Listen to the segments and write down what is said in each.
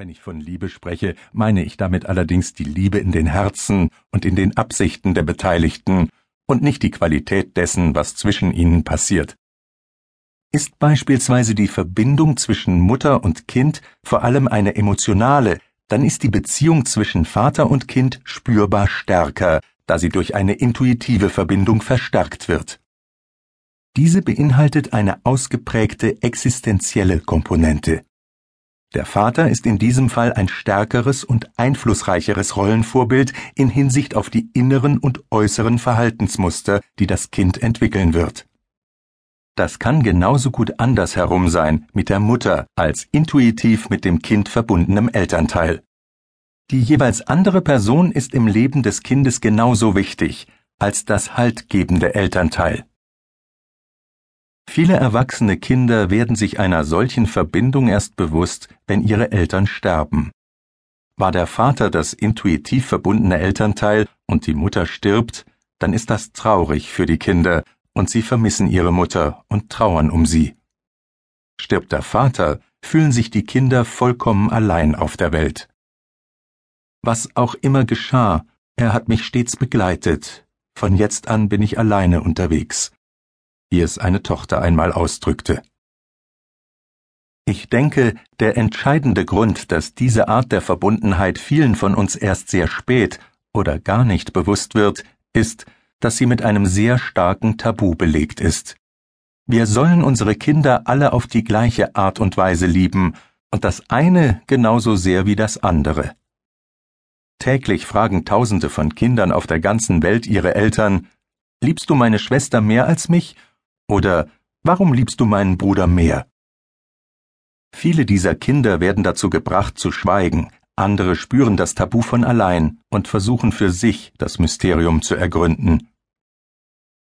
Wenn ich von Liebe spreche, meine ich damit allerdings die Liebe in den Herzen und in den Absichten der Beteiligten und nicht die Qualität dessen, was zwischen ihnen passiert. Ist beispielsweise die Verbindung zwischen Mutter und Kind vor allem eine emotionale, dann ist die Beziehung zwischen Vater und Kind spürbar stärker, da sie durch eine intuitive Verbindung verstärkt wird. Diese beinhaltet eine ausgeprägte existenzielle Komponente. Der Vater ist in diesem Fall ein stärkeres und einflussreicheres Rollenvorbild in Hinsicht auf die inneren und äußeren Verhaltensmuster, die das Kind entwickeln wird. Das kann genauso gut andersherum sein mit der Mutter als intuitiv mit dem Kind verbundenem Elternteil. Die jeweils andere Person ist im Leben des Kindes genauso wichtig als das haltgebende Elternteil. Viele erwachsene Kinder werden sich einer solchen Verbindung erst bewusst, wenn ihre Eltern sterben. War der Vater das intuitiv verbundene Elternteil und die Mutter stirbt, dann ist das traurig für die Kinder und sie vermissen ihre Mutter und trauern um sie. Stirbt der Vater, fühlen sich die Kinder vollkommen allein auf der Welt. Was auch immer geschah, er hat mich stets begleitet, von jetzt an bin ich alleine unterwegs wie es eine Tochter einmal ausdrückte. Ich denke, der entscheidende Grund, dass diese Art der Verbundenheit vielen von uns erst sehr spät oder gar nicht bewusst wird, ist, dass sie mit einem sehr starken Tabu belegt ist. Wir sollen unsere Kinder alle auf die gleiche Art und Weise lieben, und das eine genauso sehr wie das andere. Täglich fragen Tausende von Kindern auf der ganzen Welt ihre Eltern Liebst du meine Schwester mehr als mich oder Warum liebst du meinen Bruder mehr? Viele dieser Kinder werden dazu gebracht zu schweigen, andere spüren das Tabu von allein und versuchen für sich das Mysterium zu ergründen.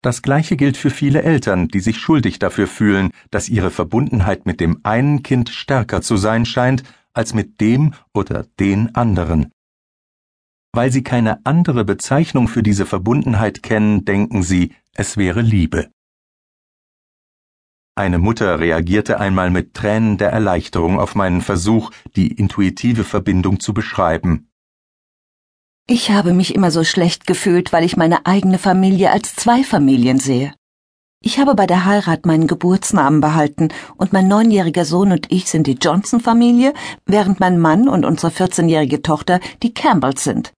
Das Gleiche gilt für viele Eltern, die sich schuldig dafür fühlen, dass ihre Verbundenheit mit dem einen Kind stärker zu sein scheint als mit dem oder den anderen. Weil sie keine andere Bezeichnung für diese Verbundenheit kennen, denken sie, es wäre Liebe. Eine Mutter reagierte einmal mit Tränen der Erleichterung auf meinen Versuch, die intuitive Verbindung zu beschreiben. Ich habe mich immer so schlecht gefühlt, weil ich meine eigene Familie als zwei Familien sehe. Ich habe bei der Heirat meinen Geburtsnamen behalten und mein neunjähriger Sohn und ich sind die Johnson-Familie, während mein Mann und unsere 14-jährige Tochter die Campbells sind.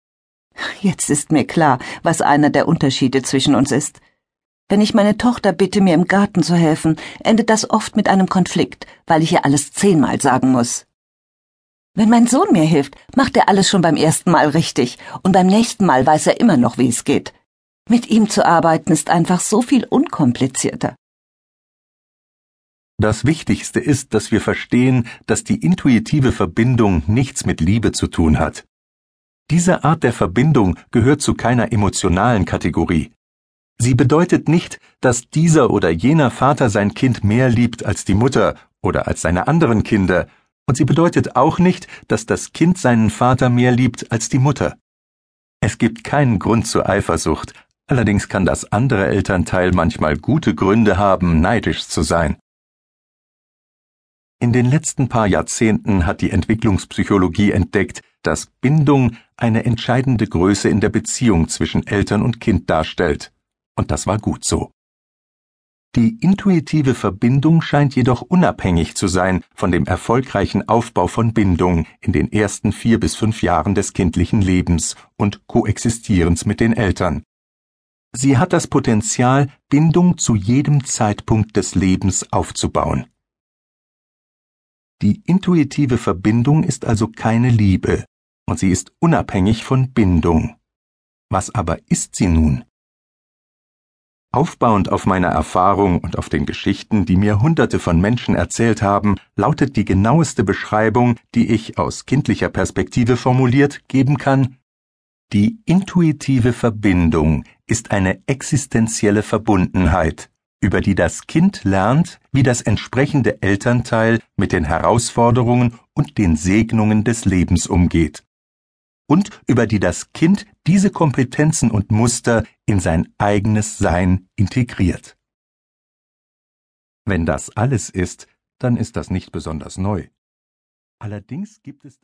Jetzt ist mir klar, was einer der Unterschiede zwischen uns ist. Wenn ich meine Tochter bitte, mir im Garten zu helfen, endet das oft mit einem Konflikt, weil ich ihr alles zehnmal sagen muss. Wenn mein Sohn mir hilft, macht er alles schon beim ersten Mal richtig, und beim nächsten Mal weiß er immer noch, wie es geht. Mit ihm zu arbeiten ist einfach so viel unkomplizierter. Das Wichtigste ist, dass wir verstehen, dass die intuitive Verbindung nichts mit Liebe zu tun hat. Diese Art der Verbindung gehört zu keiner emotionalen Kategorie. Sie bedeutet nicht, dass dieser oder jener Vater sein Kind mehr liebt als die Mutter oder als seine anderen Kinder, und sie bedeutet auch nicht, dass das Kind seinen Vater mehr liebt als die Mutter. Es gibt keinen Grund zur Eifersucht, allerdings kann das andere Elternteil manchmal gute Gründe haben, neidisch zu sein. In den letzten paar Jahrzehnten hat die Entwicklungspsychologie entdeckt, dass Bindung eine entscheidende Größe in der Beziehung zwischen Eltern und Kind darstellt und das war gut so. Die intuitive Verbindung scheint jedoch unabhängig zu sein von dem erfolgreichen Aufbau von Bindung in den ersten vier bis fünf Jahren des kindlichen Lebens und Koexistierens mit den Eltern. Sie hat das Potenzial, Bindung zu jedem Zeitpunkt des Lebens aufzubauen. Die intuitive Verbindung ist also keine Liebe, und sie ist unabhängig von Bindung. Was aber ist sie nun? Aufbauend auf meiner Erfahrung und auf den Geschichten, die mir Hunderte von Menschen erzählt haben, lautet die genaueste Beschreibung, die ich aus kindlicher Perspektive formuliert geben kann, die intuitive Verbindung ist eine existenzielle Verbundenheit, über die das Kind lernt, wie das entsprechende Elternteil mit den Herausforderungen und den Segnungen des Lebens umgeht. Und über die das Kind diese Kompetenzen und Muster in sein eigenes Sein integriert. Wenn das alles ist, dann ist das nicht besonders neu. Allerdings gibt es da